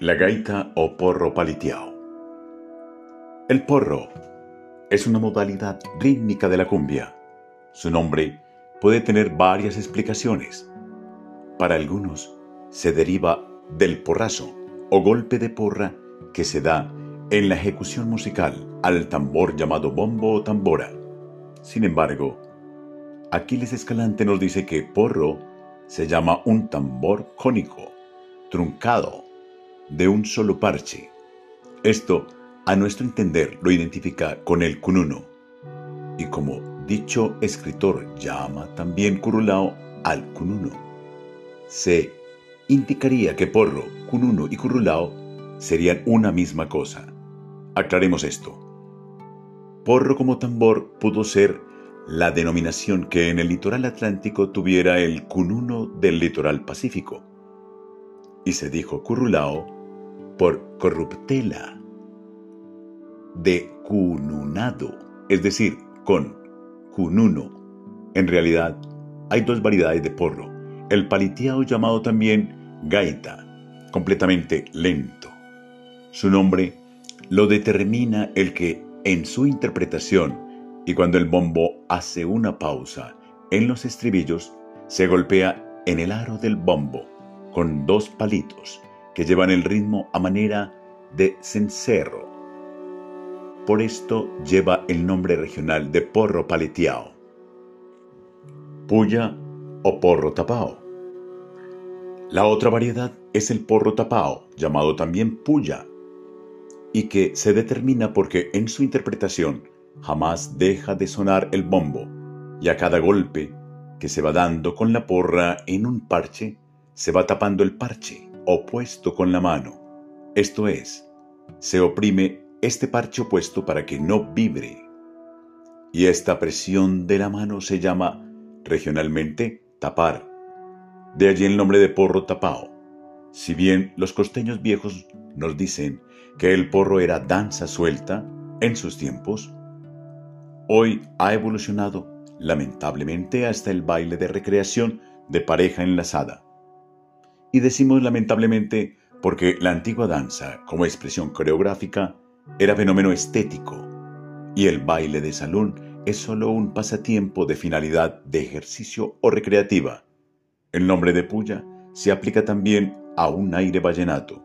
La gaita o porro paliteado. El porro es una modalidad rítmica de la cumbia. Su nombre puede tener varias explicaciones. Para algunos se deriva del porrazo o golpe de porra que se da en la ejecución musical al tambor llamado bombo o tambora. Sin embargo, Aquiles Escalante nos dice que porro se llama un tambor cónico, truncado, de un solo parche. Esto, a nuestro entender, lo identifica con el cununo. Y como dicho escritor llama también curulao al cununo, se indicaría que porro, cununo y curulao serían una misma cosa. Aclaremos esto. Porro como tambor pudo ser la denominación que en el litoral atlántico tuviera el cununo del litoral pacífico. Y se dijo curulao por corruptela, de cununado, es decir, con cununo. En realidad, hay dos variedades de porro, el paliteado llamado también gaita, completamente lento. Su nombre lo determina el que en su interpretación y cuando el bombo hace una pausa en los estribillos, se golpea en el aro del bombo con dos palitos que llevan el ritmo a manera de cencerro. Por esto lleva el nombre regional de porro paleteado. Puya o porro tapao. La otra variedad es el porro tapao, llamado también puya, y que se determina porque en su interpretación jamás deja de sonar el bombo, y a cada golpe que se va dando con la porra en un parche, se va tapando el parche opuesto con la mano. Esto es, se oprime este parche opuesto para que no vibre. Y esta presión de la mano se llama regionalmente tapar. De allí el nombre de porro tapao. Si bien los costeños viejos nos dicen que el porro era danza suelta en sus tiempos, hoy ha evolucionado lamentablemente hasta el baile de recreación de pareja enlazada y decimos lamentablemente porque la antigua danza, como expresión coreográfica, era fenómeno estético y el baile de salón es solo un pasatiempo de finalidad de ejercicio o recreativa. El nombre de puya se aplica también a un aire vallenato,